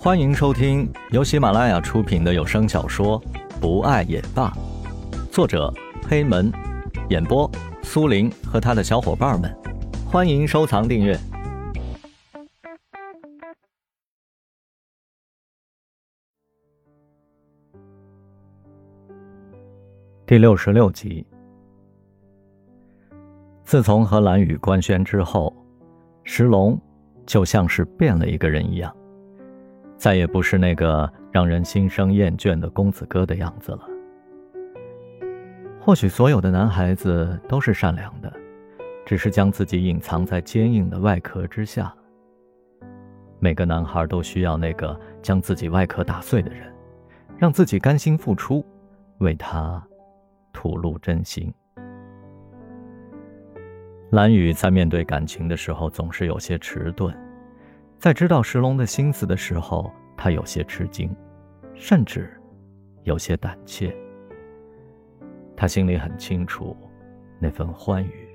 欢迎收听由喜马拉雅出品的有声小说《不爱也罢》，作者黑门，演播苏林和他的小伙伴们。欢迎收藏订阅。第六十六集。自从和蓝雨官宣之后，石龙就像是变了一个人一样。再也不是那个让人心生厌倦的公子哥的样子了。或许所有的男孩子都是善良的，只是将自己隐藏在坚硬的外壳之下。每个男孩都需要那个将自己外壳打碎的人，让自己甘心付出，为他吐露真心。蓝雨在面对感情的时候总是有些迟钝。在知道石龙的心思的时候，他有些吃惊，甚至有些胆怯。他心里很清楚，那份欢愉。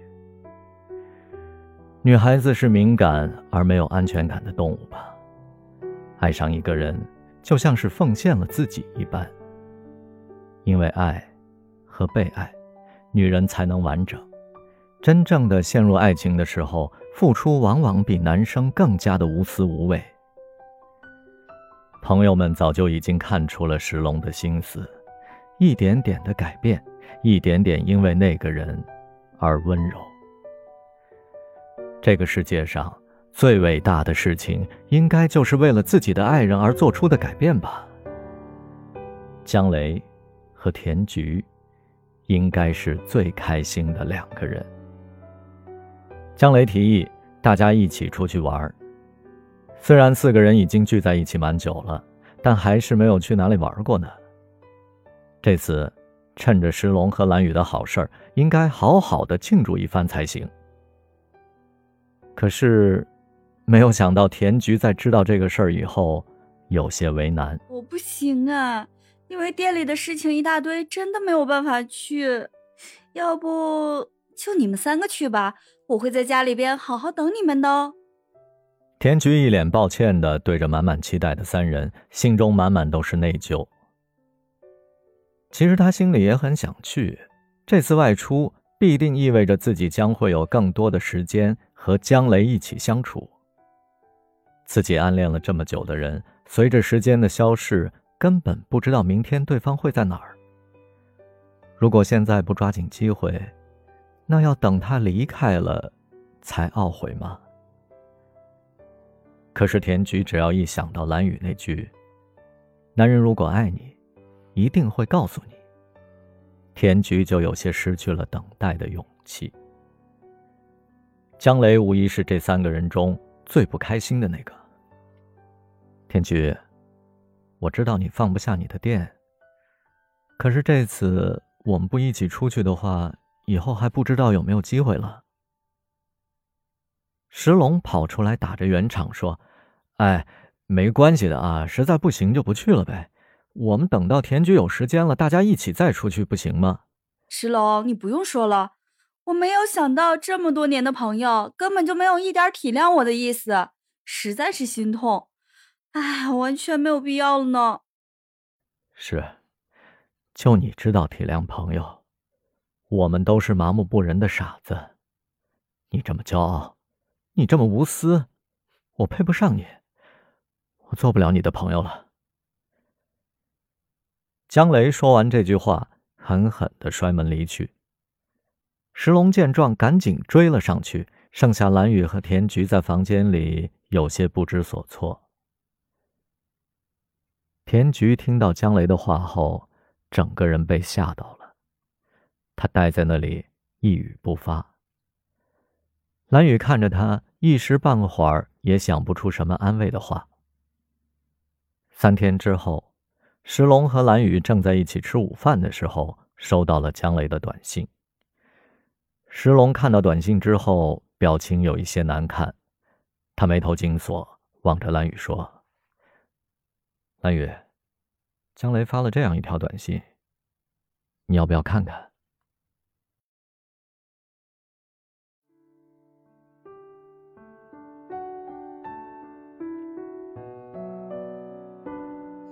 女孩子是敏感而没有安全感的动物吧？爱上一个人，就像是奉献了自己一般。因为爱和被爱，女人才能完整。真正的陷入爱情的时候。付出往往比男生更加的无私无畏。朋友们早就已经看出了石龙的心思，一点点的改变，一点点因为那个人而温柔。这个世界上最伟大的事情，应该就是为了自己的爱人而做出的改变吧。江雷和田菊，应该是最开心的两个人。江雷提议大家一起出去玩。虽然四个人已经聚在一起蛮久了，但还是没有去哪里玩过呢。这次趁着石龙和蓝雨的好事儿，应该好好的庆祝一番才行。可是，没有想到田菊在知道这个事儿以后，有些为难。我不行啊，因为店里的事情一大堆，真的没有办法去。要不就你们三个去吧。我会在家里边好好等你们的哦。田菊一脸抱歉的对着满满期待的三人，心中满满都是内疚。其实他心里也很想去，这次外出必定意味着自己将会有更多的时间和江雷一起相处。自己暗恋了这么久的人，随着时间的消逝，根本不知道明天对方会在哪儿。如果现在不抓紧机会，那要等他离开了，才懊悔吗？可是田菊只要一想到蓝雨那句“男人如果爱你，一定会告诉你”，田菊就有些失去了等待的勇气。江雷无疑是这三个人中最不开心的那个。田菊，我知道你放不下你的店，可是这次我们不一起出去的话。以后还不知道有没有机会了。石龙跑出来打着圆场说：“哎，没关系的啊，实在不行就不去了呗。我们等到田局有时间了，大家一起再出去，不行吗？”石龙，你不用说了，我没有想到这么多年的朋友根本就没有一点体谅我的意思，实在是心痛。哎，完全没有必要了呢。是，就你知道体谅朋友。我们都是麻木不仁的傻子，你这么骄傲，你这么无私，我配不上你，我做不了你的朋友了。江雷说完这句话，狠狠的摔门离去。石龙见状，赶紧追了上去，剩下蓝雨和田菊在房间里有些不知所措。田菊听到江雷的话后，整个人被吓到了。他呆在那里，一语不发。蓝雨看着他，一时半会儿也想不出什么安慰的话。三天之后，石龙和蓝雨正在一起吃午饭的时候，收到了江雷的短信。石龙看到短信之后，表情有一些难看，他眉头紧锁，望着蓝雨说：“蓝雨，江雷发了这样一条短信，你要不要看看？”